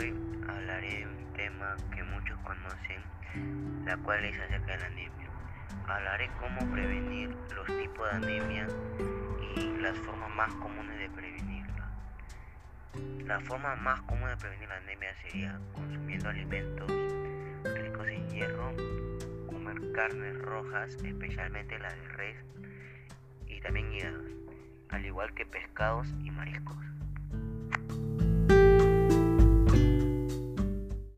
hoy hablaré de un tema que muchos conocen, la cual es acerca de la anemia. Hablaré cómo prevenir los tipos de anemia y las formas más comunes de prevenirla. La forma más común de prevenir la anemia sería consumiendo alimentos ricos en hierro, comer carnes rojas, especialmente la de res, y también hígados, al igual que pescados y mariscos.